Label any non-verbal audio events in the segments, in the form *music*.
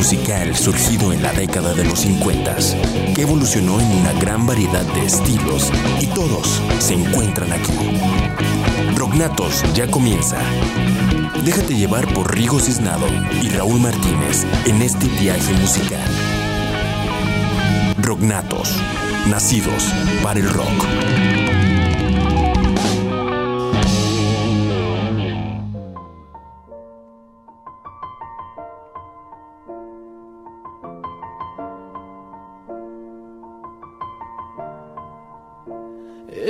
musical surgido en la década de los 50, que evolucionó en una gran variedad de estilos y todos se encuentran aquí. Rocknatos ya comienza. Déjate llevar por Rigo Cisnado y Raúl Martínez en este viaje musical. Rocknatos, nacidos para el rock.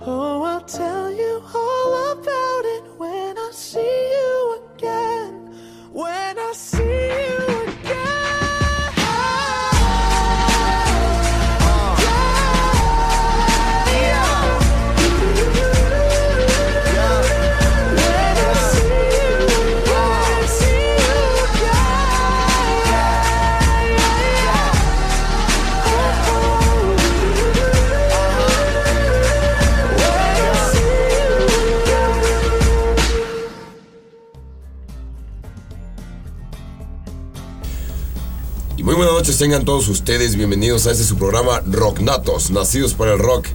Oh, I'll tell you all noches tengan todos ustedes, bienvenidos a este su programa Rocknatos, nacidos para el rock.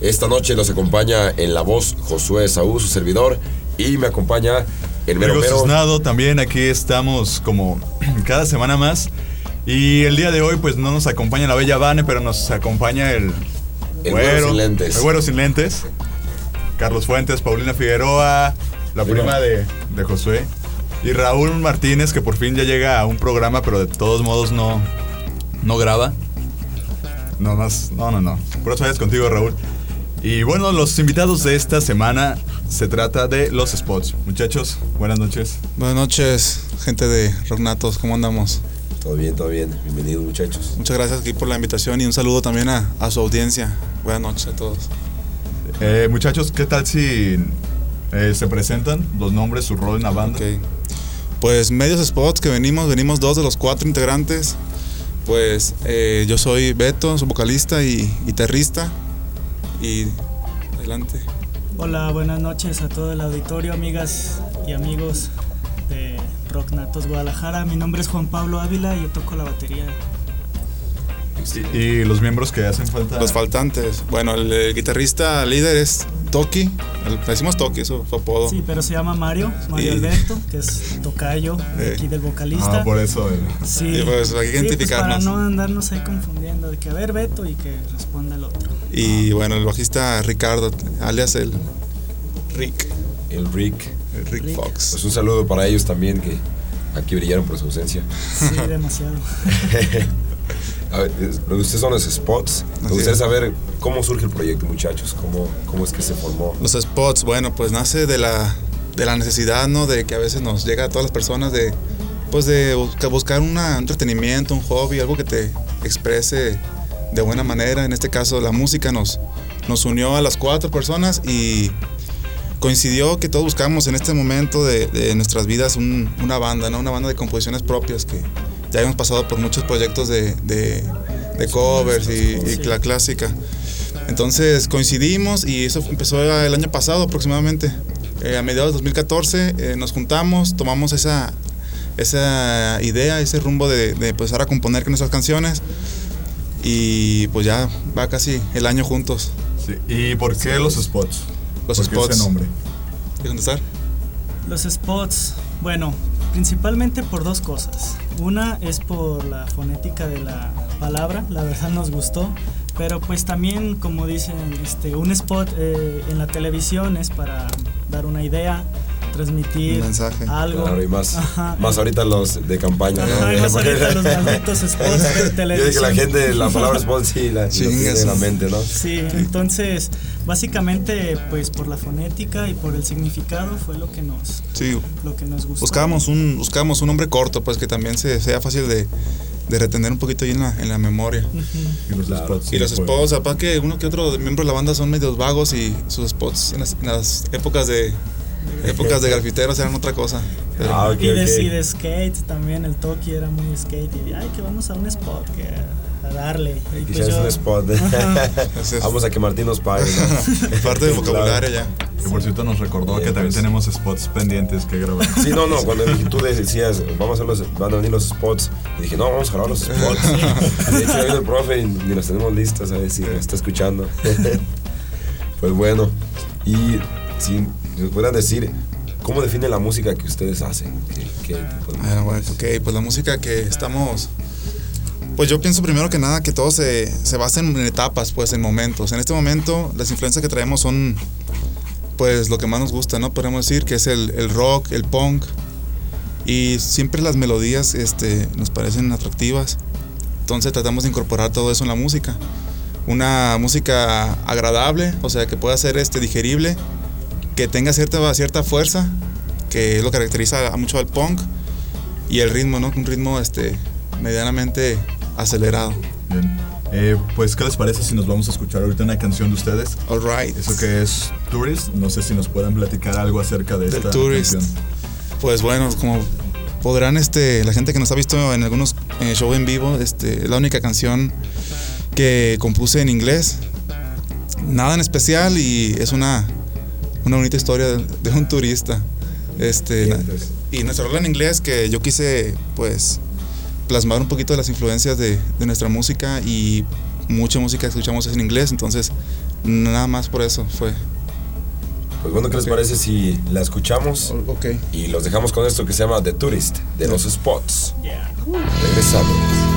Esta noche los acompaña en la voz Josué Saúl, su servidor, y me acompaña el mero mero. Cisnado, también aquí estamos como *clears throat* cada semana más. Y el día de hoy, pues no nos acompaña la bella Vane, pero nos acompaña el, El güero sin lentes. El güero sin lentes. Carlos Fuentes, Paulina Figueroa, la prima de, de Josué. Y Raúl Martínez, que por fin ya llega a un programa, pero de todos modos no, no graba. No más, no, no, no. Por eso vayas contigo, Raúl. Y bueno, los invitados de esta semana se trata de los spots. Muchachos, buenas noches. Buenas noches, gente de Rocknatos, ¿cómo andamos? Todo bien, todo bien. Bienvenidos, muchachos. Muchas gracias aquí por la invitación y un saludo también a, a su audiencia. Buenas noches a todos. Eh, muchachos, ¿qué tal si eh, se presentan los nombres, su rol en la banda? Ok. Pues medios spots que venimos, venimos dos de los cuatro integrantes. Pues eh, yo soy Beto, soy vocalista y guitarrista. Y adelante. Hola, buenas noches a todo el auditorio, amigas y amigos de Rock Natos Guadalajara. Mi nombre es Juan Pablo Ávila y yo toco la batería. Y, y los miembros que hacen falta. Los faltantes. Bueno, el, guitarrista líder es Toki. Le decimos Toki, eso es su apodo. Sí, pero se llama Mario, Mario Y- Alberto, que es tocayo de aquí del vocalista. Ah, por eso. eh. Sí, Sí, pues, hay que Sí, pues, identificarnos. para no andarnos ahí confundiendo, de que a ver Beto y que responda el otro. Y bueno, el bajista Ricardo, alias el Rick. El Rick. El Rick, Rick. Fox. Pues un saludo para ellos también que aquí brillaron por su ausencia. Sí, demasiado. *laughs* A ver, es- ustedes son los spots. Me gustaría saber cómo surge el proyecto, muchachos. ¿Cómo, cómo es que se formó? Los spots, bueno, pues nace de la, de la necesidad, ¿no? De que a veces nos llega a todas las personas de, pues de busca- buscar un entretenimiento, un hobby, algo que te exprese de buena manera. En este caso, la música nos, nos unió a las cuatro personas y coincidió que todos buscamos en este momento de, de nuestras vidas un- una banda, ¿no? Una banda de composiciones propias que ya hemos pasado por muchos proyectos de, de- de covers y, y la clásica. Entonces coincidimos y eso empezó el año pasado aproximadamente. Eh, a mediados de 2014 eh, nos juntamos, tomamos esa, esa idea, ese rumbo de, de empezar a componer nuestras canciones y pues ya va casi el año juntos. Sí. ¿Y por qué los spots? Los ¿Por qué spots. ese nombre? ¿Quieres contestar? Los spots, bueno, principalmente por dos cosas. Una es por la fonética de la palabra, la verdad nos gustó, pero pues también, como dicen, este, un spot eh, en la televisión es para dar una idea, transmitir Un mensaje. algo. Claro, y más, Ajá. más ahorita los de campaña. ¿no? Ajá, más ahorita los malditos spots de *laughs* Yo dije que televisión. la gente, la palabra spot sí, la, tiene en la mente, ¿no? Sí, entonces básicamente pues por la fonética y por el significado fue lo que nos Sí, lo que nos gustó. buscábamos un, buscábamos un nombre corto, pues que también se, sea fácil de, de retener un poquito ahí en la, en la memoria. Y los spots. Y los sí, spots, aparte que uno que otro miembro de la banda son medios vagos y sus spots en las, en las épocas de épocas de grafiteros eran otra cosa. Pero- Ah, ok, y, de, ok. y de skate también, el Toki era muy skate. Y ay, que vamos a un spot, que a darle. Y pues Quizás yo- un spot. Es. Vamos a que Martín nos pague. ¿no? *laughs* parte del vocabulario ya. Que por cierto nos recordó Bien, que también pues. tenemos spots pendientes que grabar. Sí, no, no, cuando dije- tú decías, vamos a hacer los, van a venir los spots, y dije, no, vamos a grabar los spots. *laughs* De hecho, ha venido el profe y ni los tenemos listos, a ver si nos está escuchando. *laughs* Pues bueno, y si nos pudieran decir, ¿cómo define la música que ustedes hacen? ¿Qué, qué tipo de Ah, bueno, ok, pues la música que estamos. Pues yo pienso primero que nada que todo se, se basa en etapas, pues en momentos. En este momento, las influencias que traemos son, pues lo que más nos gusta, ¿no? Podemos decir que es el, el rock, el punk. Y siempre las melodías este, nos parecen atractivas. Entonces tratamos de incorporar todo eso en la música. Una música agradable, o sea, que pueda ser este, digerible, que tenga cierta, cierta fuerza, que es lo que caracteriza mucho al punk y el ritmo, ¿no? Un ritmo este, medianamente acelerado. Bien. Eh, pues, ¿qué les parece si nos vamos a escuchar ahorita una canción de ustedes? All right. Eso que es Tourist. No sé si nos puedan platicar algo acerca de The esta Tourist. canción. Pues bueno, como podrán, este, la gente que nos ha visto en algunos eh, shows en vivo, este, es la única canción que compuse en inglés. Nada en especial y es una, una bonita historia de, de un turista. Este, Bien, pues. y nuestra rola en inglés que yo quise, pues, plasmar un poquito de las influencias de, de nuestra música y mucha música que escuchamos es en inglés, entonces nada más por eso fue. Pues bueno, ¿qué les parece si la escuchamos Ok. y los dejamos con esto que se llama The Tourist, de los spots? Yeah. Regresamos.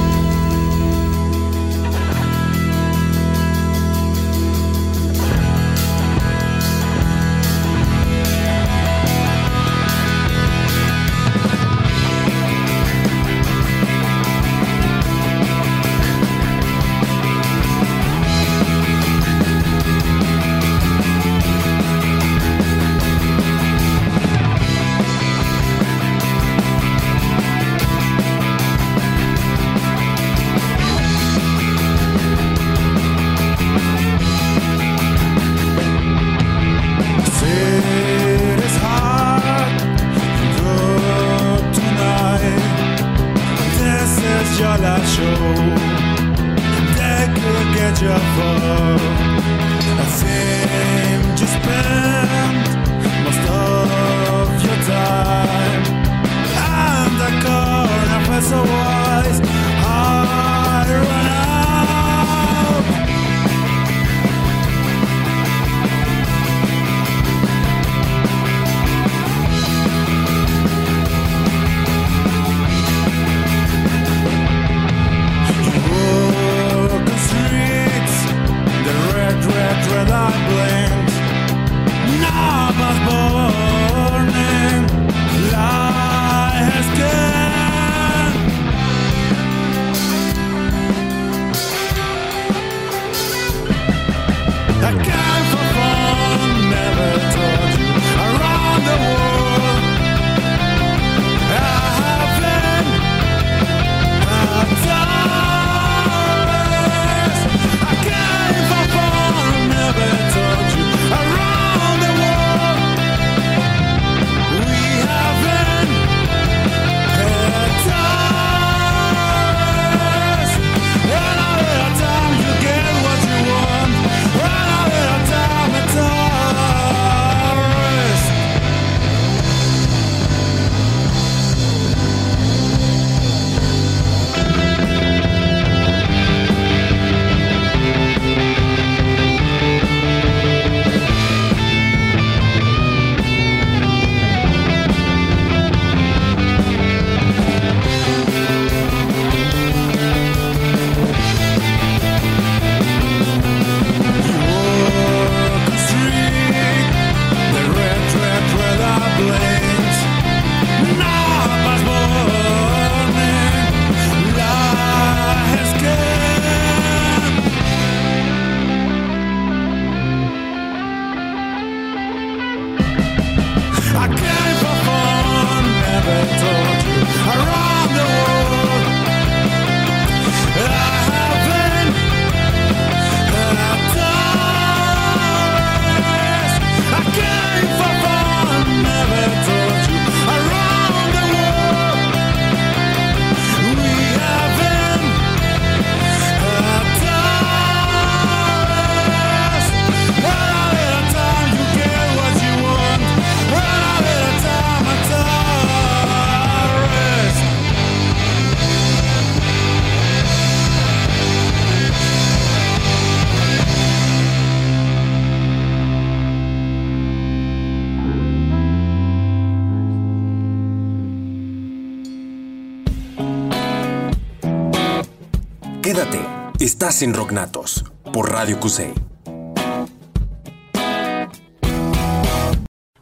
Estás en Rocknatos por Radio Cusey.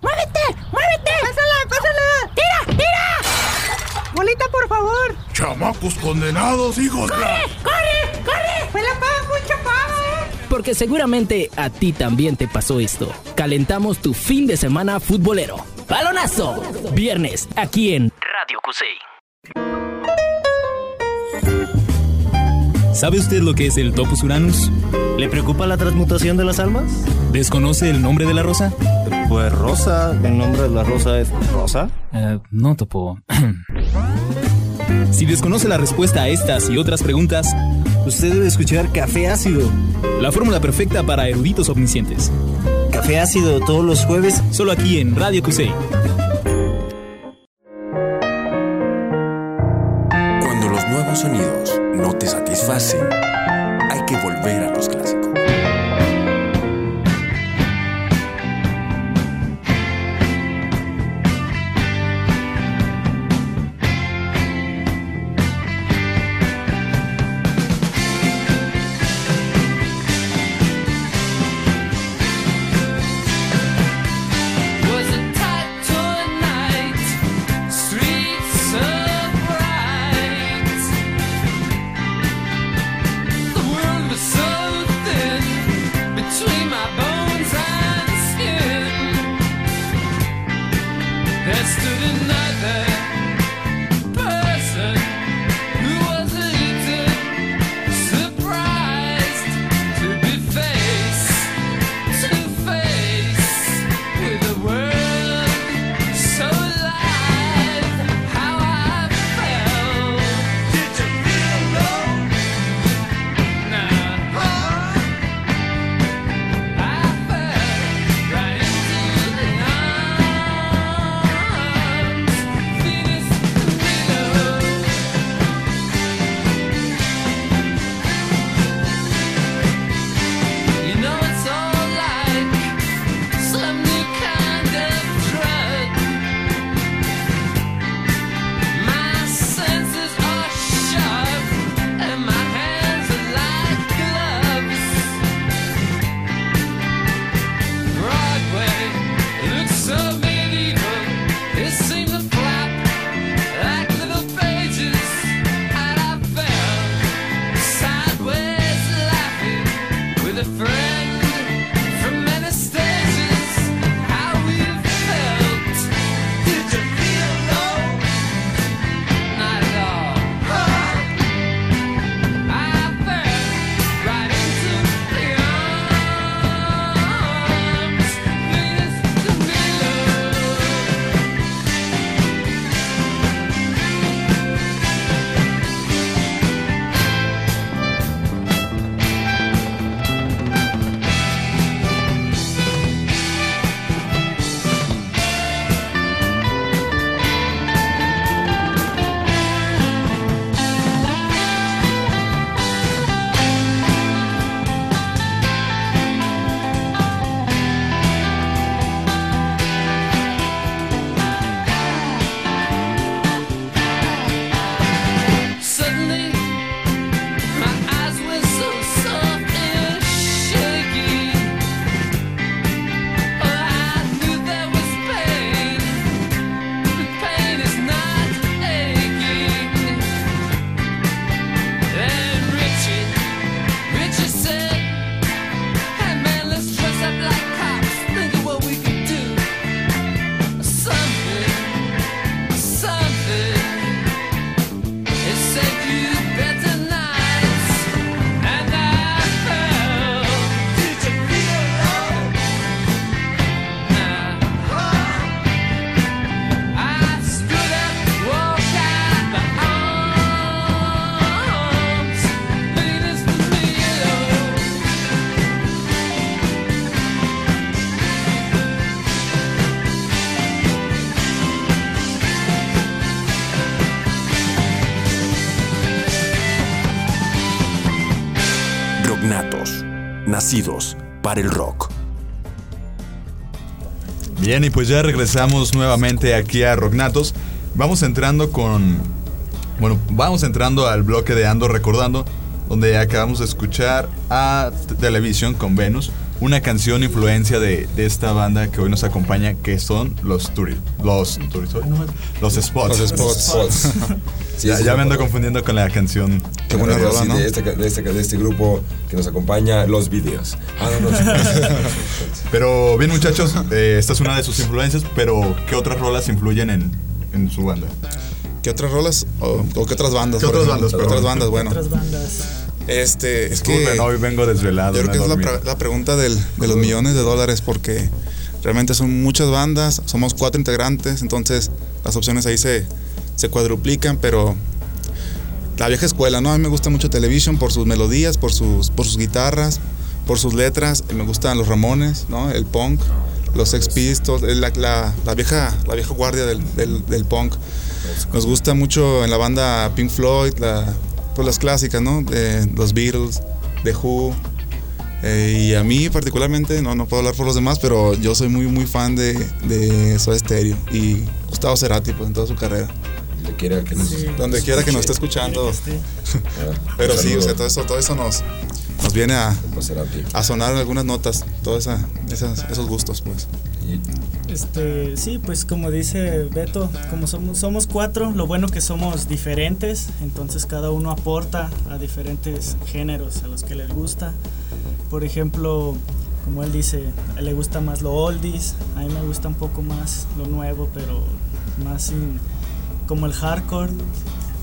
¡Muévete! ¡Muévete! ¡Pásala! ¡Pásala! ¡Tira! ¡Tira! ¡Bolita, por favor! Chamacos condenados, hijos de la... ¡Corre! ¡Corre! ¡Me la pago, mucho pago, eh! Porque seguramente a ti también te pasó esto. Calentamos tu fin de semana futbolero. ¡Balonazo! Viernes, aquí en Radio Cusey. ¿Sabe usted lo que es el Topus Uranus? ¿Le preocupa la transmutación de las almas? ¿Desconoce el nombre de la rosa? Pues Rosa, el nombre de la rosa es Rosa. Eh, no, Topo. *clears throat* si desconoce la respuesta a estas y otras preguntas, Usted debe escuchar Café Ácido. la fórmula perfecta para eruditos omniscientes. Café Ácido todos los jueves. Solo aquí en Radio Cusey. Cuando los nuevos sonidos no te satisfacen, hay que volver a los clásicos. El rock. Bien, y pues ya regresamos nuevamente aquí a Rocknatos. Vamos entrando con. Bueno, vamos entrando al bloque de Ando Recordando, donde acabamos de escuchar a Televisión con Venus, una canción influencia de, de esta banda que hoy nos acompaña, que son los Turi. Los no me- Los Spots. Los Spots. *laughs* Sí, ya me ando confundiendo con la canción. Qué buena Pero rola, ¿no? de, este, de, este, de este grupo que nos acompaña, los videos. Ah, no, no. *laughs* Pero bien, muchachos, eh, esta es una de sus influencias, pero ¿qué otras rolas influyen en, en su banda? ¿Qué otras rolas? O, o qué otras bandas? ¿Qué otras bandas, ¿Qué perdón? otras bandas? Bueno, Otras bandas. este, es que. Disculpen, hoy vengo desvelado. Yo creo que es la, dormido. pre- la pregunta del- de los millones de dólares porque realmente son muchas bandas, somos cuatro integrantes, entonces las opciones ahí se, se cuadruplican, pero la vieja escuela, ¿no? A mí me gusta mucho Television por sus melodías, por sus, por sus guitarras, por sus letras, me gustan los Ramones, ¿no? El punk, los Sex Pistols, eh, la, la- la vieja, la vieja guardia del, del- punk. Nos gusta mucho en la banda Pink Floyd, la, pues las clásicas, ¿no? Eh, los Beatles, The Who. Eh, y a mí particularmente, no, no puedo hablar por los demás, pero yo soy muy, muy fan de, de Soda Stereo y Gustavo Cerati, pues en toda su carrera. Donde quiera que nos, Donde quiera que nos esté escuchando. *laughs* Pero sí, o sea, todo eso, todo eso nos, nos viene a, a sonar algunas notas, todos esos gustos, pues. Este, sí, pues como dice Beto, como somos, somos cuatro, lo bueno que somos diferentes, entonces cada uno aporta a diferentes géneros a los que les gusta. Por ejemplo, como él dice, a él le gusta más lo oldies, a mí me gusta un poco más lo nuevo, pero más sin- como el hardcore,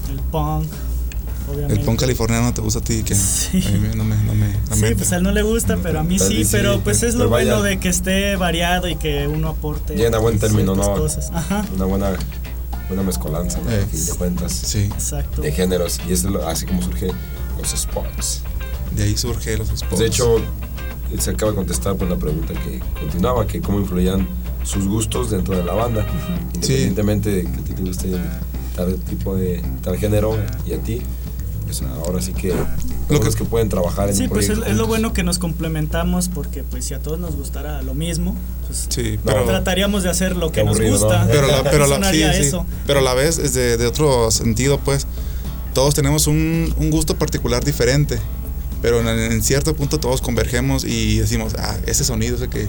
el punk, obviamente. El punk californiano te gusta a ti, que *laughs* a mí no me, no me, no Sí, me- pues a él no le gusta, pero a mí sí, sí, pero pues es lo bueno de que esté variado y que uno aporte. Llena buen término, ¿no? cosas. Ajá. Una buena, buena mezcolanza, ¿no? Eh, A fin de cuentas. Sí. Exacto. De géneros. Y es así como surge los spots. De ahí surge los spots. Pues de hecho, él se acaba de contestar por la pregunta que continuaba, que cómo influían sus gustos dentro de la banda. Independientemente de que a ti te guste tal tipo de tal género y a ti, pues ahora sí que lo que es que pueden trabajar en Sí, pues es, proyecto es lo bueno que nos complementamos porque pues si a todos nos gustara lo mismo, pues Sí, pero pero- trataríamos de hacer lo que nos aburrido, gusta. ¿no? Pero la, pero la, *laughs* sí, sí. pero a la vez es de, de otro sentido, pues. Todos tenemos un, un gusto particular diferente. Pero en, en cierto punto todos convergemos y decimos, ah, ese sonido es el que.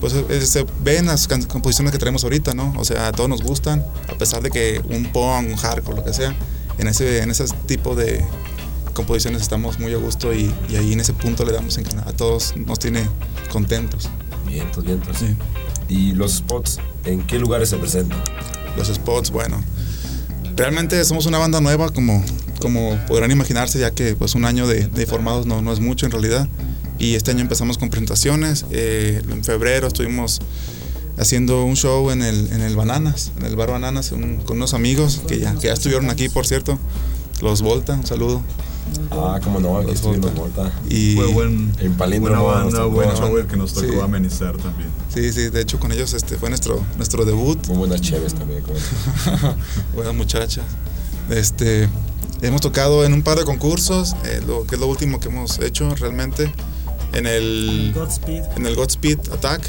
Pues se ven las composiciones que tenemos ahorita, ¿no? O sea, a todos nos gustan, a pesar de que un punk, un hardcore, lo que sea, en ese, en ese tipo de composiciones estamos muy a gusto y, y ahí en ese punto le damos en que a todos nos tiene contentos. Vientos, vientos. ¿Y los spots en qué lugares se presentan? Los spots, bueno. Realmente somos una banda nueva, como, como podrán imaginarse, ya que pues un año de, de formados no, no es mucho en realidad. Y este año empezamos con presentaciones. eh, en febrero estuvimos haciendo un show en el, en el Bananas, en el bar Bananas, un- con unos amigos que ya, que ya estuvieron aquí, por cierto. Los Volta, un saludo. Ah, cómo no, aquí estuvimos Volta. Y Fue buen, En buena banda, tocó. buen show el que nos tocó Sí. amenizar también. Sí, sí, de hecho con ellos este fue nuestro, nuestro debut. Muy buenas chéves también. como- *laughs* Buenas muchachas. Este, hemos tocado en un par de concursos, eh, lo que es lo último que hemos hecho realmente. En el Godspeed. en el Godspeed Attack,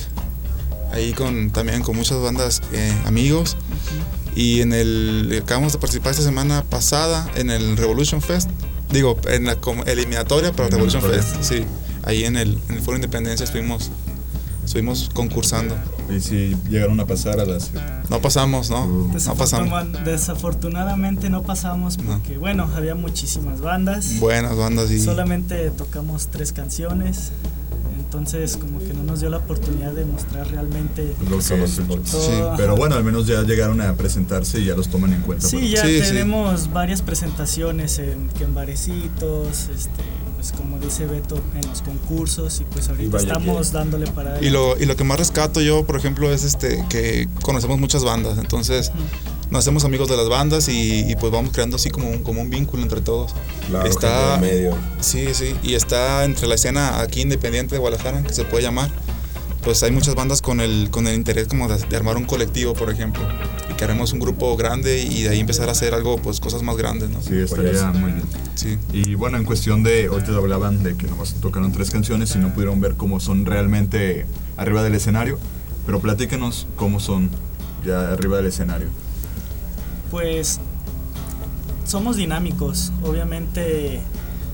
ahí con también con muchas bandas eh, amigos. Y en el acabamos de participar esta semana pasada en el Revolution Fest. Digo, en la como eliminatoria para Revolution Fest. Sí, ahí en el, en el Foro Independencia estuvimos estuvimos concursando. Y si llegaron a pasar a las... No pasamos, ¿no? No pasamos. Desafortuna- Desafortunadamente no pasamos porque, bueno, había muchísimas bandas. Buenas bandas y Solamente tocamos tres canciones. Entonces, como que no nos dio la oportunidad de mostrar realmente. Lo que Sí, pero bueno, al menos ya llegaron a presentarse y ya los toman en cuenta. Sí, para- ya tenemos varias presentaciones en, que en barecitos, este, pues como dice Beto, en los concursos y pues ahorita vaya estamos que- dándole para Y lo, y lo que más rescato yo, por ejemplo, es este que conocemos muchas bandas. Entonces, nos hacemos amigos de las bandas y, y, pues vamos creando así como un, como un vínculo entre todos. Claro, está medio. Sí, sí. Y está entre la escena aquí independiente de Guadalajara, que se puede llamar. Pues hay muchas bandas con el, con el interés como de, de armar un colectivo, por ejemplo. Y que haremos un grupo grande y de ahí empezar a hacer algo, pues cosas más grandes, ¿no? Sí, estaría muy bien. Sí. Y bueno, en cuestión de, ahorita hablaban de que nomás tocaron tres canciones y no pudieron ver cómo son realmente arriba del escenario, pero platíquenos cómo son ya arriba del escenario. Pues somos dinámicos, obviamente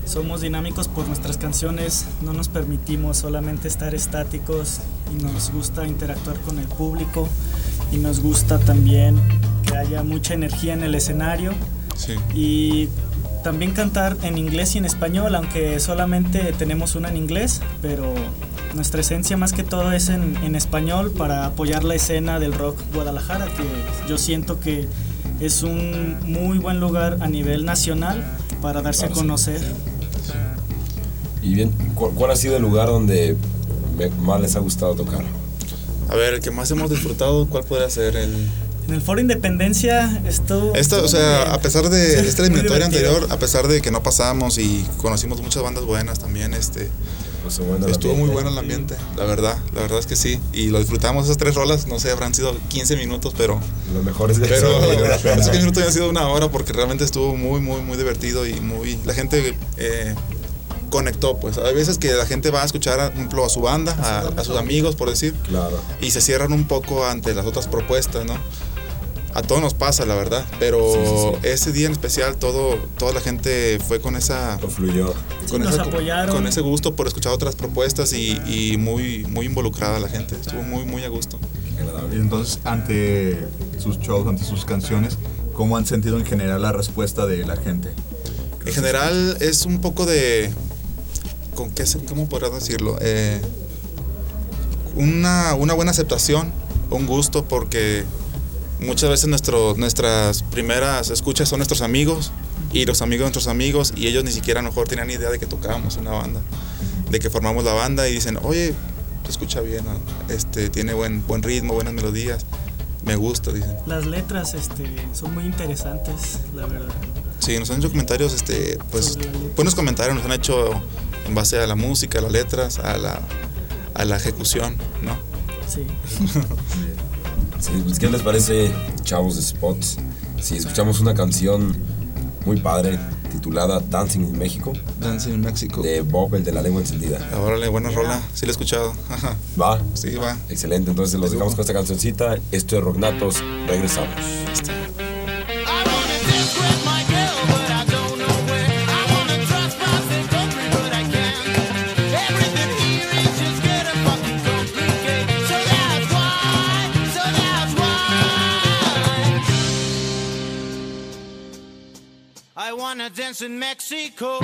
somos dinámicos por nuestras canciones, no nos permitimos solamente estar estáticos y nos gusta interactuar con el público y nos gusta también que haya mucha energía en el escenario Sí. y también cantar en inglés y en español, aunque solamente tenemos una en inglés, pero nuestra esencia más que todo es en, en español para apoyar la escena del rock Guadalajara, que yo siento que es un muy buen lugar a nivel nacional para darse a sí. conocer. Y bien, ¿cu- ¿cuál ha sido el lugar donde más les ha gustado tocar? A ver, el que más hemos disfrutado, ¿cuál podría ser? El... En el Foro Independencia estuvo... Esto, o estuvo sea, muy bien. a pesar de Sí, esta eliminatoria anterior, a pesar de que no pasamos y conocimos muchas bandas buenas también, este, Pues, bueno, el estuvo muy ambiente. bueno el ambiente, la verdad, la verdad es que sí. Y lo disfrutamos esas tres rolas, no sé, habrán sido 15 minutos, pero... Lo mejor es de Pero *laughs* esos 15 minutos han sido una hora porque realmente estuvo muy, muy, muy divertido y muy... La gente eh, conectó, pues. Hay veces que la gente va a escuchar, por ejemplo, a su banda, a, a sus amigos, por decir, Claro. y se cierran un poco ante las otras propuestas, ¿no? A todos nos pasa, la verdad, pero Sí, sí, sí. ese día en especial todo, toda la gente fue con esa, Lo fluyó. Sí, con, nos esa- apoyaron. con ese gusto por escuchar otras propuestas y, y muy, muy involucrada la gente, estuvo muy, muy a gusto. Y entonces, ante sus shows, ante sus canciones, ¿cómo han sentido en general la respuesta de la gente? En general es un poco de, ¿con qué ¿cómo podría decirlo? Eh, una, una buena aceptación, un gusto porque muchas veces nuestro, nuestras primeras escuchas son nuestros amigos y los amigos de nuestros amigos y ellos ni siquiera a lo mejor tenían idea de que tocábamos una banda, de que formamos la banda y dicen, oye, se escucha bien, este, tiene buen, buen ritmo, buenas melodías, me gusta, dicen. Las letras este, son muy interesantes, la verdad. Sí, nos han hecho comentarios, este, pues, buenos comentarios nos han hecho en base a la música, a las letras, a la, a la ejecución, ¿no? Sí. *laughs* Sí, pues, ¿Qué les parece, chavos de Spots? Si escuchamos una canción muy padre titulada Dancing in México Dancing in Mexico. de Bob, el de la lengua encendida. Órale, buena rola, sí la he escuchado. *laughs* ¿Va? sí, va. Excelente, entonces los dejamos con esta cancioncita. Esto es Rocknatos, regresamos. I wanna dance in Mexico.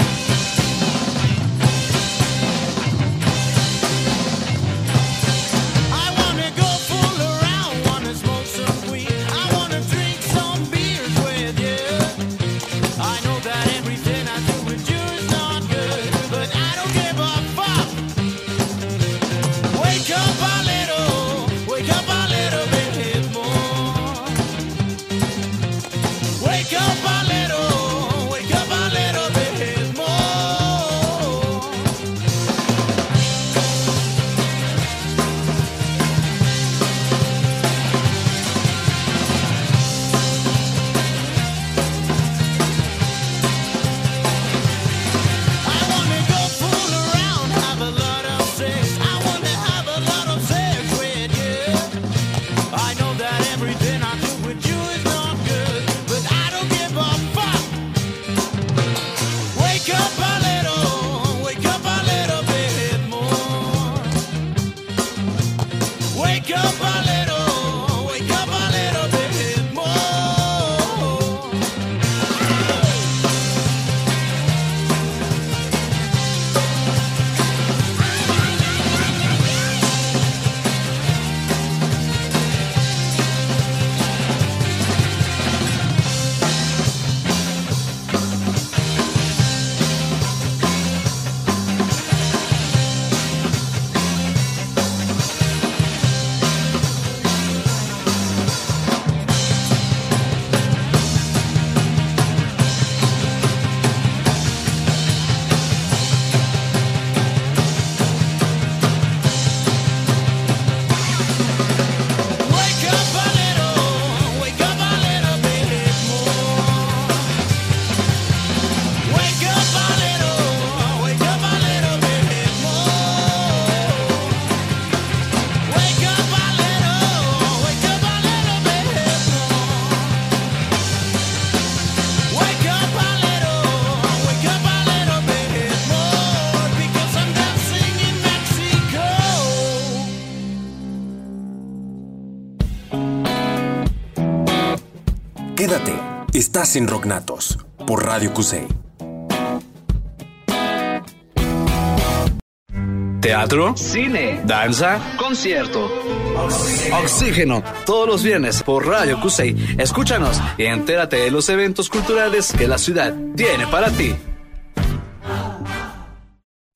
Estás en Rocknatos por Radio Cusey. Teatro, cine, danza, concierto. Oxígeno, todos los viernes por Radio Cusey. Escúchanos y entérate de los eventos culturales que la ciudad tiene para ti.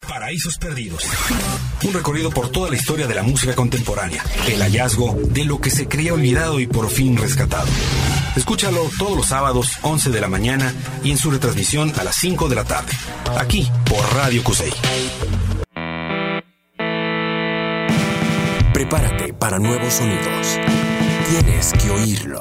Paraísos Perdidos. Un recorrido por toda la historia de la música contemporánea. El hallazgo de lo que se creía olvidado y por fin rescatado. Escúchalo todos los sábados, 11 de la mañana y en su retransmisión a las 5 de la tarde. Aquí por Radio Cusey. Prepárate para nuevos sonidos. Tienes que oírlo.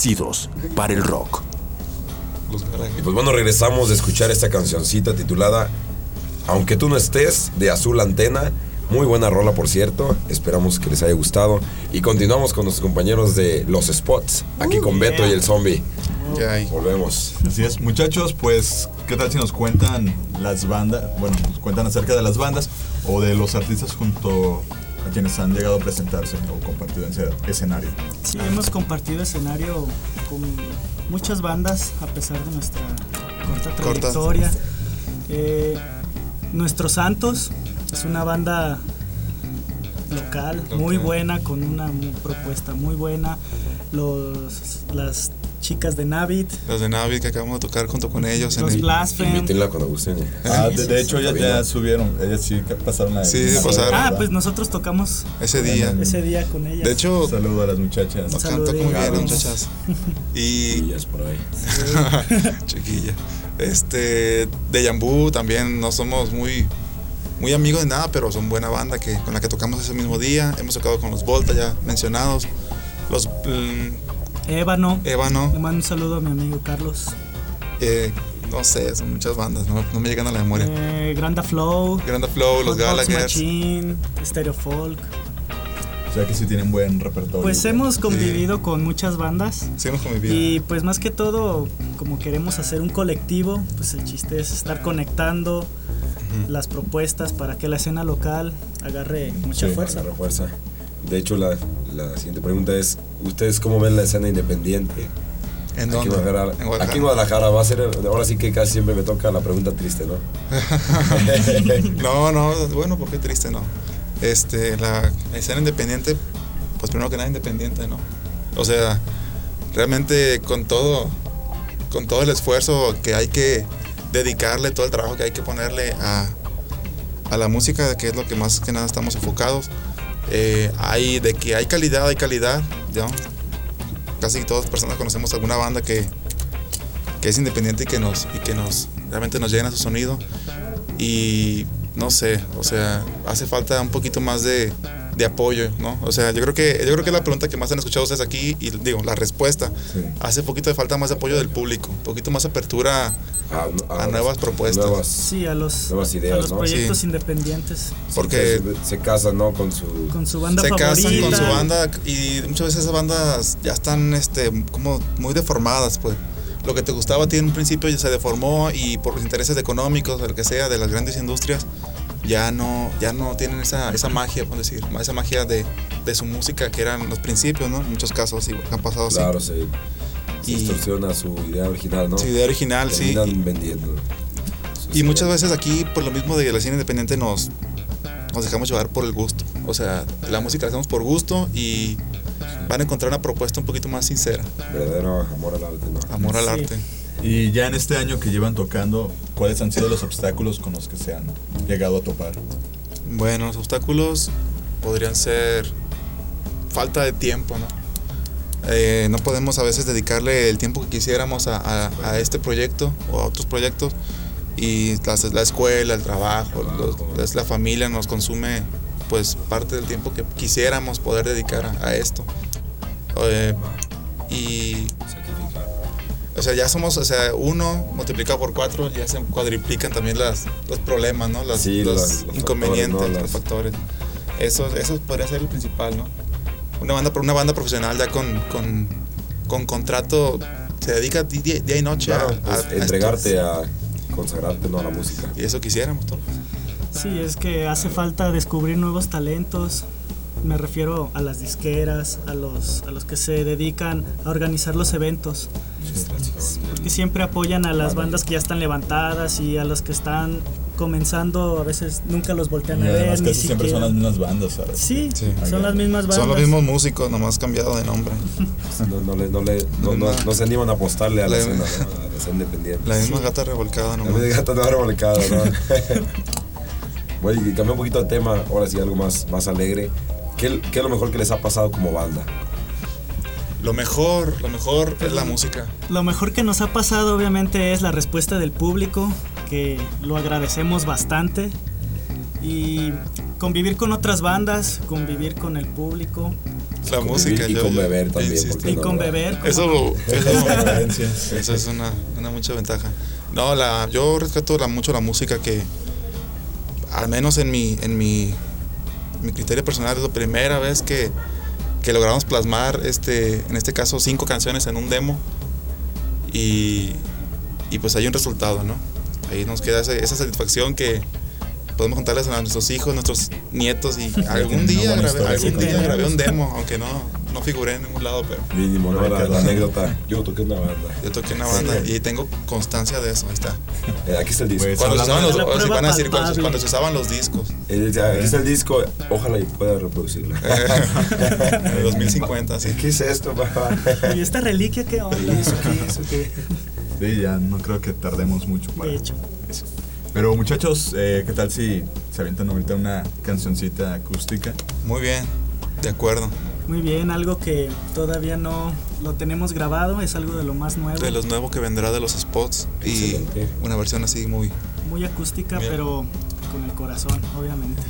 Nacidos para el rock. Y pues bueno, regresamos de escuchar esta cancioncita titulada Aunque tú no estés, de Azul Antena. Muy buena rola, por cierto. Esperamos que les haya gustado. Y continuamos con nuestros compañeros de Los Spots, aquí con Beto y el Zombie. Volvemos. Así es, muchachos, pues, ¿qué tal si nos cuentan las bandas? Bueno, nos cuentan acerca de las bandas o de los artistas junto a quienes han llegado a presentarse o compartido en ese escenario. Sí, hemos compartido escenario con muchas bandas a pesar de nuestra corta trayectoria. Eh, Nuestros Santos es una banda local muy buena, con una propuesta muy buena. Los, las chicas de Navid, Los de Navi que acabamos de tocar junto con ellos. en los el- Blasphemy. Invítenla cuando gusten. *laughs* Ah, de, de hecho, ellas ya subieron, ellas sí pasaron la Sí, la- pasaron. Ah, pues nosotros tocamos Ese día. ese día con ellas. De hecho, Un saludo a las muchachas. nos cantó muy bien las muchachas. Y es por ahí. *laughs* chiquilla. Este, de Yambú también no somos muy, muy amigos de nada, pero son buena banda que, con la que tocamos ese mismo día. Hemos tocado con los Volta ya mencionados. Los mm, Ébano. Ébano. Le mando un saludo a mi amigo Carlos. eh, no sé, son muchas bandas, no, no me llegan a la memoria. Eh, Granda Flow. Granda Flow, los Gallagher. Machine, Stereo Folk. O sea que sí tienen buen repertorio. Pues hemos convivido con muchas bandas. Sí, hemos convivido. Y pues más que todo, como queremos hacer un colectivo, pues el chiste es estar conectando las propuestas para que la escena local agarre mucha Sí, fuerza. agarra fuerza. De hecho, la, la siguiente pregunta es, ¿ustedes cómo ven la escena independiente? ¿En Aquí dónde? Guadalajara. En Guadalajara. Aquí en Guadalajara va a ser, ahora sí que casi siempre me toca la pregunta triste, ¿no? *laughs* no, no, bueno, porque triste, no. Este, la escena independiente, pues primero que nada independiente, ¿no? O sea, realmente con todo, con todo el esfuerzo que hay que dedicarle, todo el trabajo que hay que ponerle a, a la música, que es lo que más que nada estamos enfocados, eh, hay, de que hay calidad, hay calidad, ¿no? Casi todas las personas conocemos alguna banda que, que es independiente y que nos, y que nos realmente nos llena su sonido. Y no sé, o sea, hace falta un poquito más de, de apoyo, ¿no? O sea, yo creo que yo creo que es la pregunta que más han escuchado ustedes aquí y digo, la respuesta. Hace poquito de falta más de apoyo del público, un poquito más apertura a, nuevas propuestas. nuevas- Sí, a los, Nuevas a ideas, los ¿no? proyectos Sí. independientes. Porque se, se casan, ¿no? Con su... Con su banda se favorita. casan con su banda y muchas veces esas bandas ya están este como muy deformadas pues lo que te gustaba a ti en un principio ya se deformó y por los intereses económicos lo que sea de las grandes industrias ya no ya no tienen esa, esa magia por decir esa magia de, de su música que eran los principios no en muchos casos sí han pasado así Claro, se, se Y- distorsiona su idea original, ¿no? Su idea original, sí. Terminan vendiendo. Y muchas veces aquí, por lo mismo de la cine independiente, nos, nos dejamos llevar por el gusto. O sea, la música la hacemos por gusto y van a encontrar una propuesta un poquito más sincera. Verdadero amor al arte, ¿no? Amor al Sí. arte. Y ya en este año que llevan tocando, ¿cuáles han sido los obstáculos con los que se han llegado a topar? Bueno, los obstáculos podrían ser falta de tiempo, ¿no? Eh, no podemos a veces dedicarle el tiempo que quisiéramos a, este proyecto o a otros proyectos y la, la escuela, el trabajo, la familia nos consume pues parte del tiempo que quisiéramos poder dedicar a, a esto. Eh, y o sea, ya somos, o sea, uno multiplicado por cuatro, ya se cuadriplican también las, los problemas, ¿no? Las- Sí, los, inconvenientes, factores, ¿no? los factores. Eso, eso podría ser el principal, ¿no? Una banda, una banda profesional ya con, con, con contrato se dedica di- día, día y noche Claro, a, pues, a- entregarte a consagrarte, ¿no? A la música. Y eso quisiéramos todos. Sí, es que hace falta descubrir nuevos talentos. Me refiero a las disqueras, a los, a los que se dedican a organizar los eventos. Que siempre apoyan a las bandas que ya están levantadas y a los que están comenzando, a veces nunca los voltean Y a ver, además ni casi siempre son las mismas bandas. ¿sabes? Sí, son las mismas bandas. Son los mismos músicos, nomás cambiado de nombre. No, no, le- no, le- no, no- no se animan a apostarle a la La- escena, la independiente. La misma gata revolcada La nomás. misma gata no revolcada, ¿no? *laughs* bueno, y cambié un poquito de tema, ahora sí algo más, más alegre. ¿Qué, ¿Qué es lo mejor que les ha pasado como banda? Lo mejor, lo mejor es la música. Lo mejor que nos ha pasado obviamente es la respuesta del público, que lo agradecemos bastante. Y convivir con otras bandas, convivir con el público. La Convivir música. y yo- con beber también, insisto. ¿por qué Y no, con verdad? beber. Eso, eso, eso es una, una mucha ventaja. No, la, yo rescato la, mucho la música que, al menos en mi, en mi, mi criterio personal, es la primera vez que, que logramos plasmar, este, en este caso, cinco canciones en un demo. Y, y pues hay un resultado, ¿no? Ahí nos queda esa satisfacción que, podemos contarles a nuestros hijos, nuestros nietos y *laughs* algún día grabé, algún día grabé un demo, aunque no, no figuré en ningún lado, pero Mínimo, ¿no? La, la anécdota. Yo toqué una banda. yo toqué una banda y tengo constancia de eso, ahí está. Eh, aquí está el disco. Pues, Cuando se usaban los, van a decir cuando, se usaban los discos. Eh, ya, aquí está el disco. Ojalá y pueda reproducirlo. En *laughs* el 2050, sí. *laughs* ¿Qué es esto, papá? ¿Y esta reliquia qué onda? ¿Eso qué? ¿Eso qué? Sí, ya no creo que tardemos mucho para De hecho. eso. Pero muchachos, eh, ¿qué tal si se avientan ahorita una cancioncita acústica? Muy bien, de acuerdo. Muy bien, algo que todavía no lo tenemos grabado, es algo de lo más nuevo. De los nuevos que vendrá de los spots y Excelente. una versión así muy... Muy acústica, Bien. pero con el corazón, obviamente.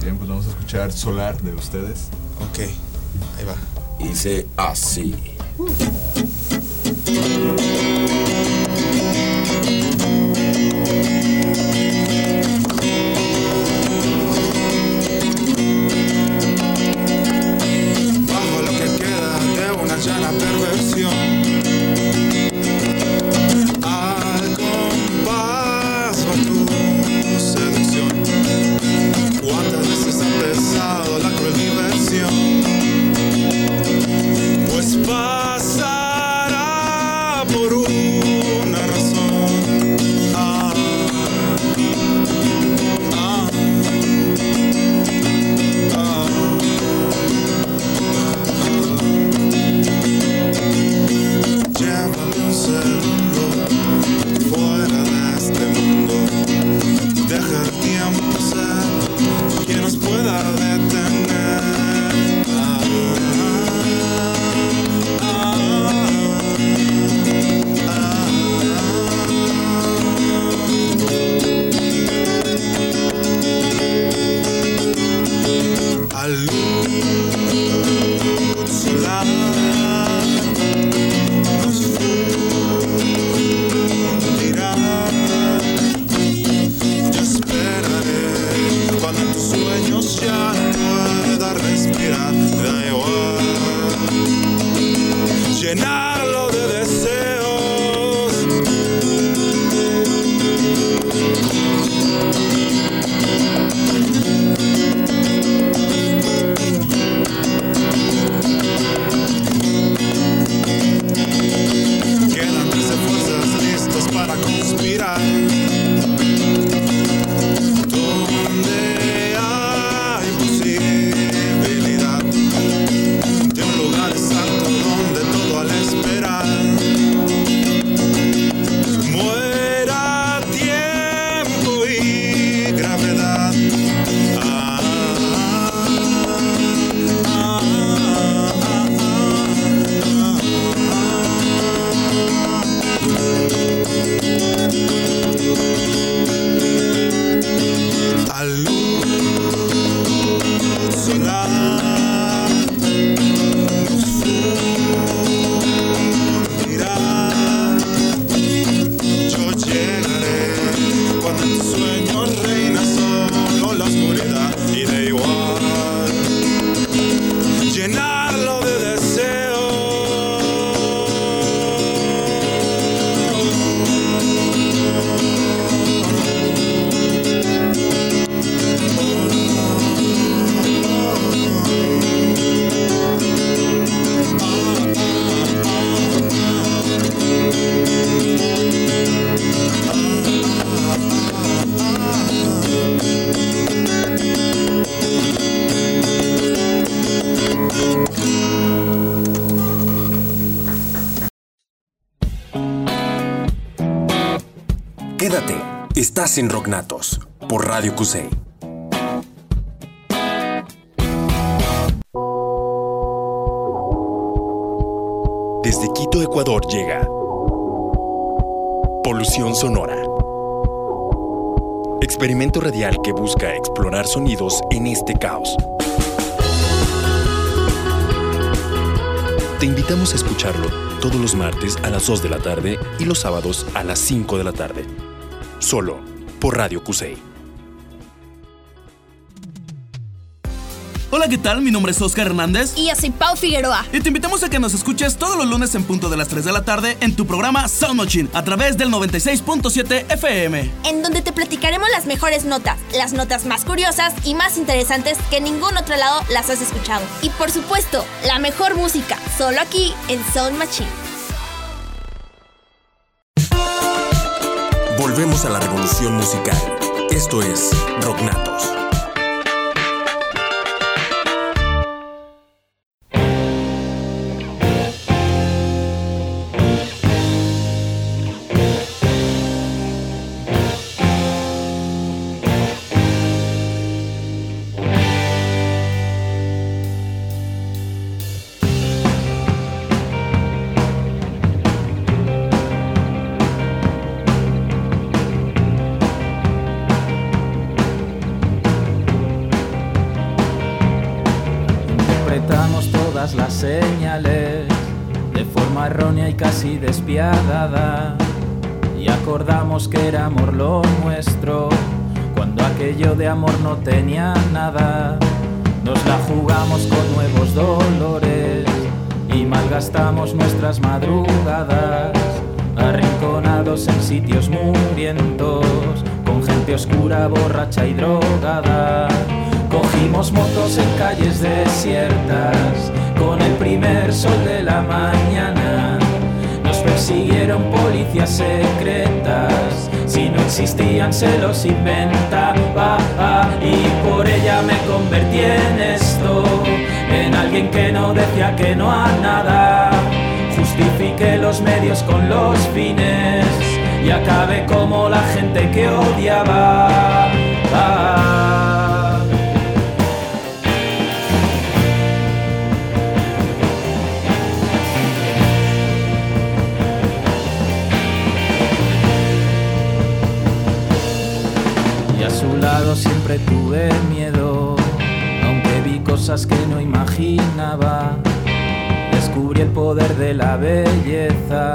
Bien, pues vamos a escuchar Solar de ustedes. Ok, ahí va. Dice así. Bajo estás en Rocknatos por Radio Cusey. Desde Quito, Ecuador llega Polución Sonora. Experimento radial que busca explorar sonidos en este caos. Te invitamos a escucharlo todos los martes a las 2 de la tarde y los sábados a las 5 de la tarde. Solo por Radio Cusey. Hola, ¿qué tal? Mi nombre es Oscar Hernández. Y yo soy Pau Figueroa. Y te invitamos a que nos escuches todos los lunes en punto de las 3 de la tarde en tu programa Sound Machine a través del 96.7 FM. En donde te platicaremos las mejores notas, las notas más curiosas y más interesantes que en ningún otro lado las has escuchado. Y por supuesto, la mejor música, solo aquí en Sound Machine. Volvemos a la revolución musical. Esto es Rocknatos. Casi despiadada. Y acordamos que era amor lo nuestro, cuando aquello de amor no tenía nada. Nos la jugamos con nuevos dolores y malgastamos nuestras madrugadas, arrinconados en sitios murientos, con gente oscura, borracha y drogada. Cogimos motos en calles desiertas con el primer sol de la mañana. Secretas. Si no existían se los inventaba y por ella me convertí en esto, en alguien que no decía que no a nada. Justifiqué los medios con los fines y acabé como la gente que odiaba. Ah. Siempre tuve miedo, aunque vi cosas que no imaginaba. Descubrí el poder de la belleza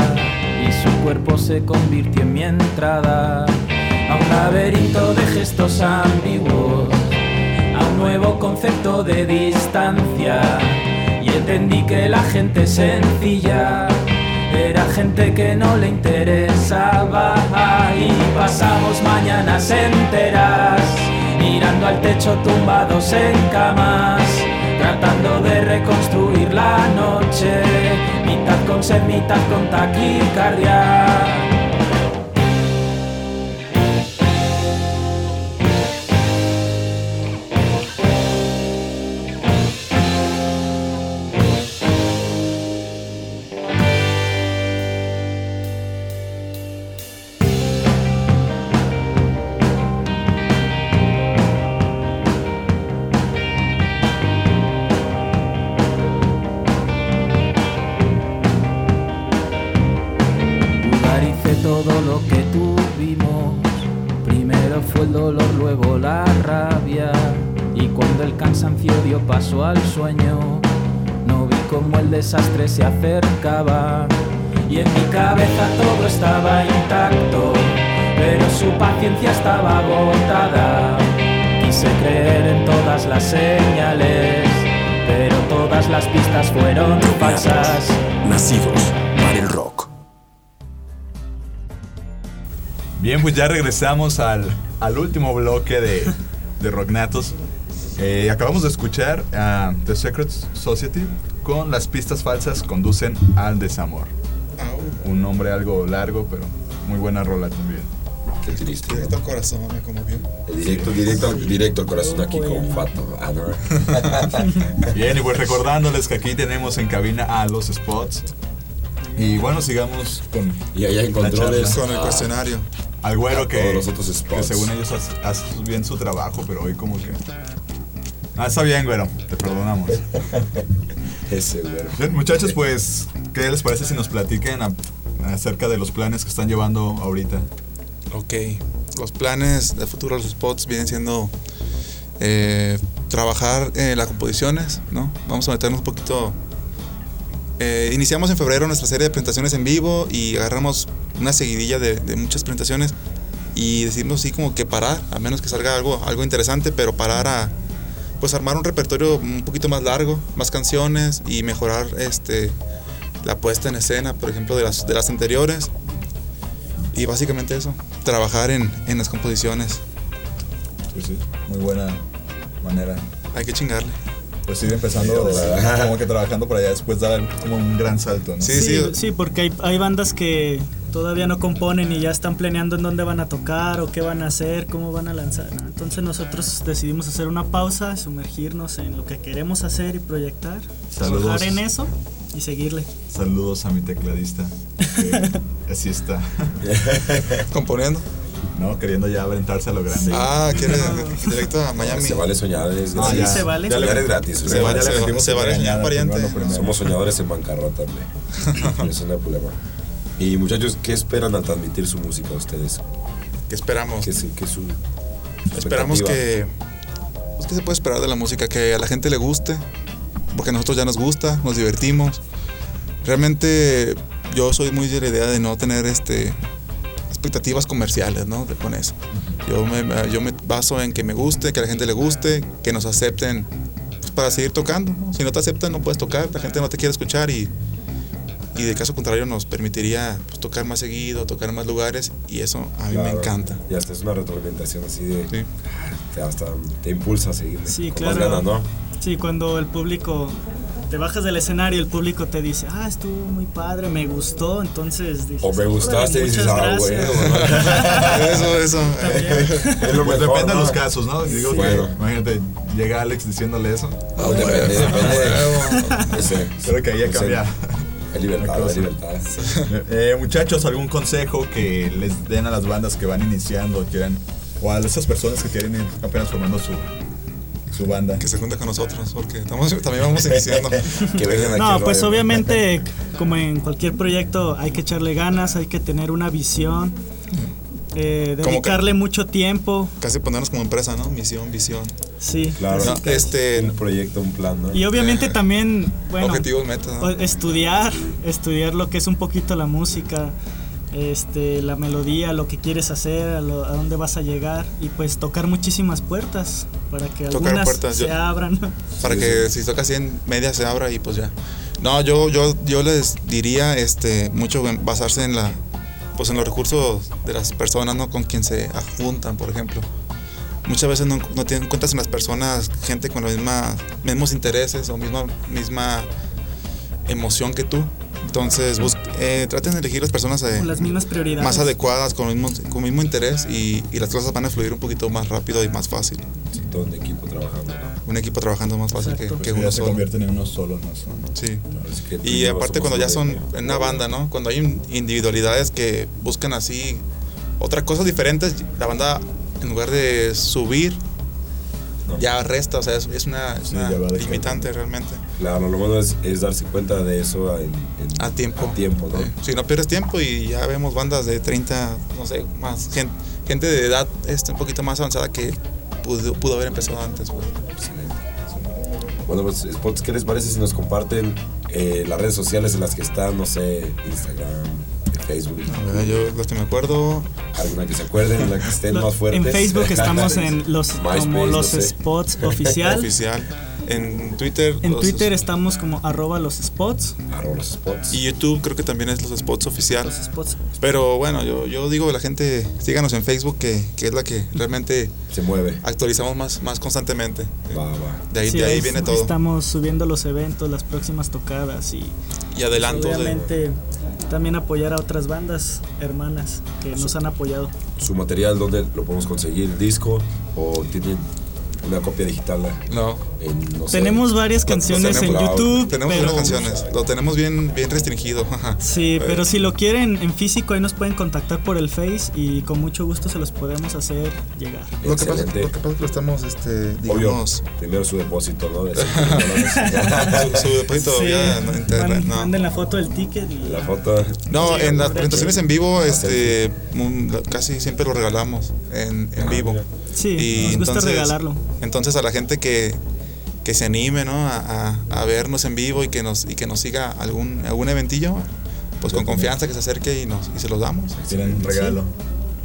y su cuerpo se convirtió en mi entrada a un laberinto de gestos ambiguos, a un nuevo concepto de distancia. Y entendí que la gente sencilla era gente que no le interesaba. Y pasamos mañanas enteras mirando al techo tumbados en camas, tratando de reconstruir la noche, mitad con sed, mitad con taquicardia. El dolor, luego la rabia. Y cuando el cansancio dio paso al sueño, no vi cómo el desastre se acercaba. Y en mi cabeza todo estaba intacto, pero su paciencia estaba agotada. Quise creer en todas las señales, pero todas las pistas fueron falsas. Nacidos Bien, pues ya regresamos al, al último bloque de, de Rocknatos. Eh, acabamos de escuchar a The Secret Society con las pistas falsas conducen al desamor. Un nombre algo largo, pero muy buena rola también. Qué triste. Directo al corazón, me conmovió. Directo, directo, al- directo al corazón aquí con Fato. Ah. *laughs* Bien, y pues recordándoles que aquí tenemos en cabina a los spots. Y bueno, sigamos con. Y allá en la controles, charla. Con el cuestionario. Al güero que. todos los otros que spots. según ellos hace, hace bien su trabajo, pero hoy como que. Ah, está bien, güero. Te perdonamos. *laughs* Ese, güero. Bien, muchachos, pues, ¿qué les parece si nos platiquen a- acerca de los planes que están llevando ahorita? Ok, los planes de futuro de los spots vienen siendo eh, trabajar en las composiciones, ¿no? Vamos a meternos un poquito. eh, iniciamos en febrero nuestra serie de presentaciones en vivo y agarramos una seguidilla de, de muchas presentaciones y decidimos sí como que parar, a menos que salga algo, algo interesante, pero parar a pues armar un repertorio un poquito más largo, más canciones y mejorar este la puesta en escena, por ejemplo, de las, de las anteriores. Y básicamente eso, trabajar en, en las composiciones. Pues sí, muy buena manera. Hay que chingarle. Pues ir empezando, como que trabajando para allá después dar como un gran salto, ¿no? Sí, sí, porque hay, hay bandas que todavía no componen y ya están planeando en dónde van a tocar o qué van a hacer, cómo van a lanzar. ¿no? Entonces nosotros decidimos hacer una pausa, sumergirnos en lo que queremos hacer y proyectar, Saludos. trabajar en eso y seguirle. Saludos a mi tecladista. que así está. *laughs* ¿Componiendo? No, queriendo ya aventarse a lo grande. Ah, quiere directo a Miami. Se vale soñar, es Ah, ya. Se vale. Ya le Se es gratis. Se vale, se vale, se vale soñar, pariente. Somos soñadores en bancarrota, hombre. *laughs* Eso no hay problema. Y muchachos, ¿qué esperan al transmitir su música a ustedes? ¿Qué esperamos? ¿Qué es, qué es su Esperamos que. Pues, ¿Qué se puede esperar de la música? Que a la gente le guste. Porque a nosotros ya nos gusta, nos divertimos. Realmente yo soy muy de la idea de no tener este expectativas comerciales, ¿no? De- con eso. Yo me, yo me baso en que me guste, que a la gente le guste, que nos acepten pues, para seguir tocando. ¿no? Si no te aceptan, no puedes tocar, la gente no te quiere escuchar y, y de caso contrario nos permitiría pues, tocar más seguido, tocar en más lugares y eso a mí me encanta. Y hasta es una retroalimentación así de. Te, hasta te impulsa a seguir. Sí, con claro. más ganas, ¿no? Sí, cuando el público te bajas del escenario y el público te dice, ah, estuvo muy padre, me gustó, entonces dices, O me gustaste y "Órale, dices, ah, gracias". bueno. *laughs* Eso, eso. *laughs* Es lo mejor, Depende de ¿no? los casos, ¿no? Digo Bueno. imagínate, llega Alex diciéndole eso. No, depende, depende. *laughs* No sé. Creo que ahí ya No Hay libertad, libertad. *laughs* Eh, muchachos, ¿algún consejo que les den a las bandas que van iniciando, quieran, o a esas personas que quieren ir apenas formando su, su banda? Que se junte con nosotros, porque estamos, también vamos iniciando. *laughs* que vengan aquí No, pues radio. obviamente, como en cualquier proyecto, hay que echarle ganas, hay que tener una visión, eh, dedicarle mucho tiempo. Casi ponernos como empresa, ¿no? Misión, visión. Sí, Claro, No, este, un proyecto, un plan, ¿no? Y obviamente también, bueno, Objetivos, metas, ¿no? estudiar, estudiar lo que es un poquito la música, este, la melodía, lo que quieres hacer, a, lo- a dónde vas a llegar y pues tocar muchísimas puertas para que Tocar algunas puertas, se yo- abran. *laughs* para que si toca así en media se abra y pues ya. No, yo, yo, yo les diría este, mucho basarse en la pues en los recursos de las personas, ¿no? Con quien se adjuntan, por ejemplo. Muchas veces no, no tienen cuentas en las personas, gente con los mismos intereses o misma, misma emoción que tú. Entonces, bus- eh, traten de elegir las personas eh, Con las mismas prioridades. más adecuadas, con el mismo, con el mismo interés y, y las cosas van a fluir un poquito más rápido y más fácil. Sí, todo un equipo trabajando, ¿no? Un equipo trabajando más fácil que, Exacto. que Pues uno ya se solo. convierten en uno solo, ¿no? Son- Sí. Que Y aparte cuando ya son en una banda, ¿no? Cuando hay in- individualidades que buscan así otras cosas diferentes, la banda en lugar de subir ya resta, o sea, es, es una, es Sí, limitante realmente. Claro, lo bueno es, es darse cuenta de eso en, en- A tiempo. a tiempo, ¿no? Si no pierdes tiempo y ya vemos bandas de 30, no sé, más gente, gente de edad este, un poquito más avanzada que pudo, pudo haber empezado antes. pues. Excelente. Bueno, pues, ¿qué les parece si nos comparten eh, las redes sociales en las que están, no sé, Instagram, Facebook? A ver, yo los que me acuerdo. Alguna que se acuerden, la que estén *laughs* más fuertes. En Facebook *laughs* estamos en los MySpace, como no los sé. spots *laughs* oficial. Oficial. En Twitter. En los- Twitter estamos como arroba los spots. Arroba los spots. Y YouTube creo que también es los spots oficial. Los spots. Pero bueno, yo, yo digo a la gente, síganos en Facebook, que, que es la que realmente se mueve. Actualizamos más, más constantemente. Va, va. De ahí, Sí, de ahí es- viene todo. Estamos subiendo los eventos, las próximas tocadas y, Y adelantos de- obviamente también apoyar a otras bandas hermanas que nos han apoyado. Su material, ¿dónde lo podemos conseguir? ¿Disco? ¿O tienen una copia digital? No. En, no sé. Tenemos varias canciones en YouTube. Tenemos pero- unas canciones. Lo tenemos bien, bien restringido. *laughs* Sí, Eh, pero si lo quieren en físico, ahí nos pueden contactar por el Face y con mucho gusto se los podemos hacer llegar. Lo que, pasa, Excelente. lo que pasa es que lo estamos, este, Obvio, digamos. primero su depósito, ¿no? De *laughs* su, su depósito Sí, ya no, internet, manden, no. manden la foto del ticket y La foto. No, Sí, en las presentaciones en vivo, este, mm, casi siempre lo regalamos en, en vivo. Sí, nos gusta regalarlo. Entonces a la gente que, que se anime, ¿no? A, a- a vernos en vivo y que nos y que nos siga algún algún eventillo, pues con confianza que se acerque y nos y se los damos. Tienen un regalo.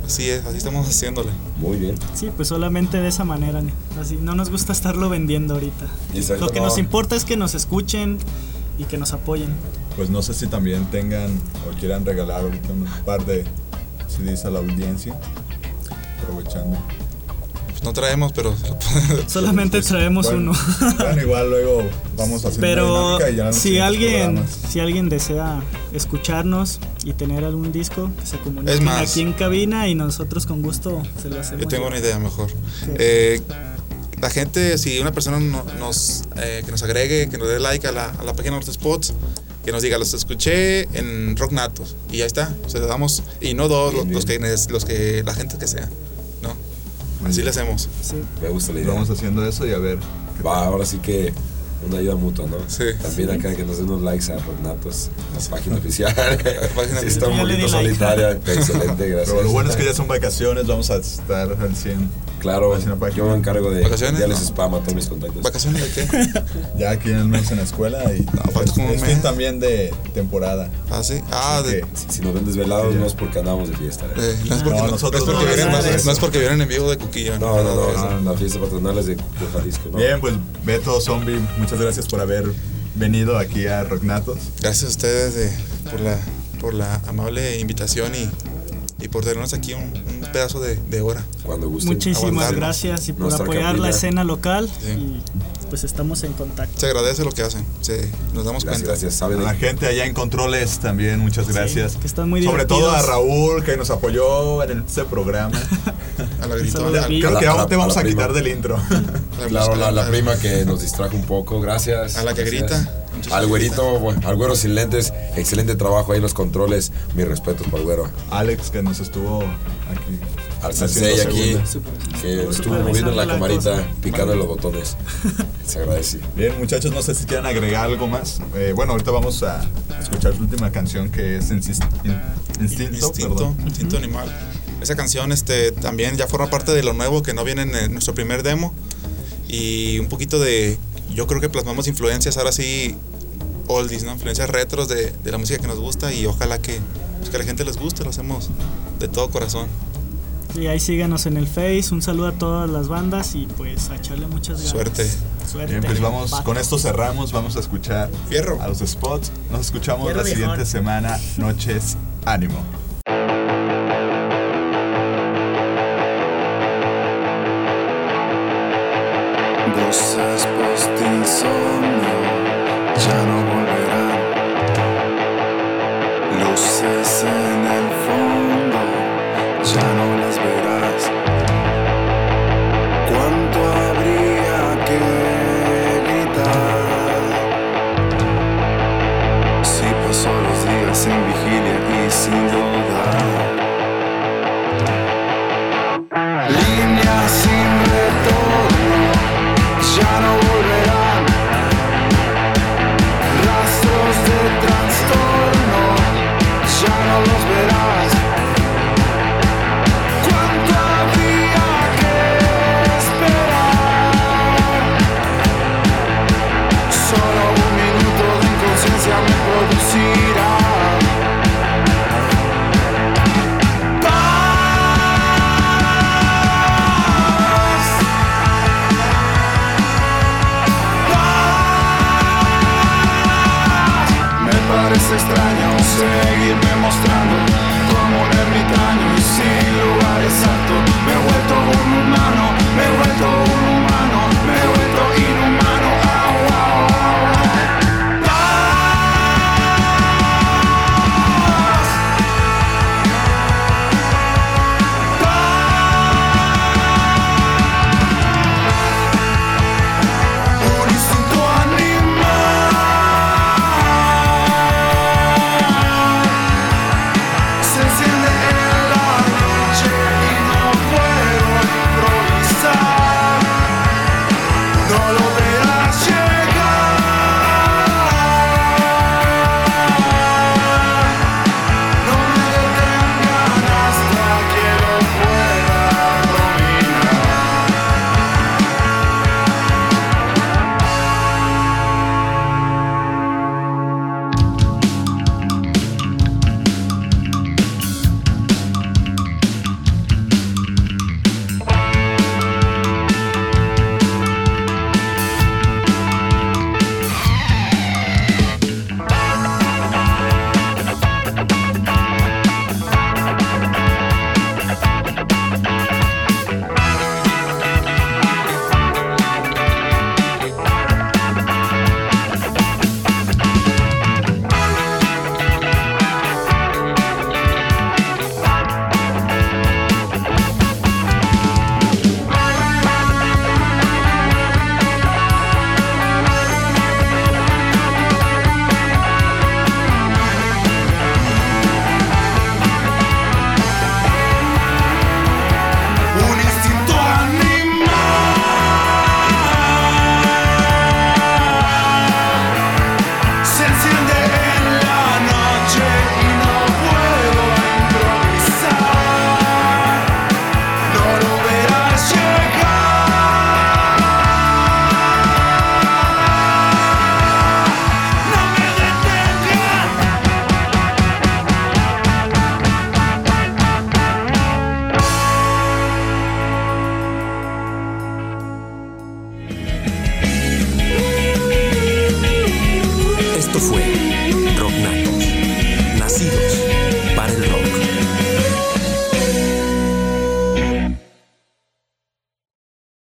así es, así estamos haciéndole. Muy bien. Sí, pues solamente de esa manera. Así, no nos gusta estarlo vendiendo ahorita. Exacto, Lo que no. nos importa es que nos escuchen y que nos apoyen. Pues no sé si también tengan o quieran regalar ahorita un par de CDs a la audiencia. Aprovechando. Pues no traemos, pero *laughs* Solamente traemos bueno, uno. *laughs* Bueno, igual luego vamos haciendo Pero una dinámica y ya los si alguien, programas. si alguien desea escucharnos y tener algún disco, que se comunique Es más. aquí en cabina y nosotros con gusto se lo hacemos. Yo tengo una idea mejor. Eh, la gente, si una persona no- nos, eh, que nos agregue, que nos dé like a la, a la página de los spots, que nos diga, los escuché en Rock Natos. Y ya está. Se le damos, y no dos, los, los que, los que la gente que sea. Así le hacemos. Me gusta la idea. Vamos haciendo eso y a ver. Va, ahora sí que una ayuda mutua, ¿no? Sí. También acá que nos den unos likes a Rognatos, la página oficial. *laughs* página sí, está un poquito like. solitaria. *laughs* Excelente, gracias. Pero lo bueno es que ya son vacaciones, vamos a estar al 100. Claro, yo me encargo de ¿Vacaciones? ya les No. spam a todos mis contactos. ¿Vacaciones de qué? *laughs* Ya aquí en el mes en la escuela y es, como un es fin también de temporada. Ah, sí. Ah, Así de- Si nos ven desvelados no es porque andamos de fiesta. ¿eh? Eh, no, es porque, No, no, nosotros no es porque no vienen, no es- no porque vienen en vivo de Cuquillo. No, no, no, no, la fiesta patronal es de, de Jalisco. ¿no? Bien, pues Beto Zombie, muchas gracias por haber venido aquí a Rocknatos. Gracias a ustedes de- por, la, por la amable invitación y, y por tenernos aquí un, un pedazo de, de hora. Cuando Muchísimas Aguantarnos. gracias y por Nuestra apoyar capilla. la escena local Sí. y pues estamos en contacto. Se agradece lo que hacen. Se, nos damos Gracias, cuenta. gracias. A la gente allá en Controles también, muchas gracias. que están muy Sobre todo a. Raúl, que nos apoyó en este programa. *laughs* A la gritona. Ya, A Creo la- que aún te vamos a a, quitar prima. del intro. *laughs* Claro, la, la prima que nos distrajo un poco, gracias. A la que gracias. grita. Muchas Al güerito, bueno, al güero sin lentes, excelente trabajo ahí en los controles. Mis respetos para el güero. Alex, que nos estuvo aquí. Al sensei aquí, que estuvo moviendo en la camarita, picando en los botones. *laughs* Se agradece. Bien, muchachos, no sé si quieren agregar algo más. Eh, bueno, ahorita vamos a escuchar su última canción que es Instinto. Instinto animal. Esa canción este, también ya forma parte de lo nuevo que no viene en nuestro primer demo. Y un poquito de. Yo creo que plasmamos influencias ahora sí, oldies, ¿no? Influencias retros de, de la música que nos gusta y ojalá que, pues, que a la gente les guste, lo hacemos de todo corazón. Y ahí síganos en el Face, un saludo a todas las bandas y pues a echarle muchas ganas. Suerte. Suerte. Bien, pues vamos, Pato. con esto cerramos, vamos a escuchar Fierro. a los spots. Nos escuchamos Fierro la siguiente semana. Noches, ánimo. Voces post-insomnio ya no volverán. Luces en el fondo ya no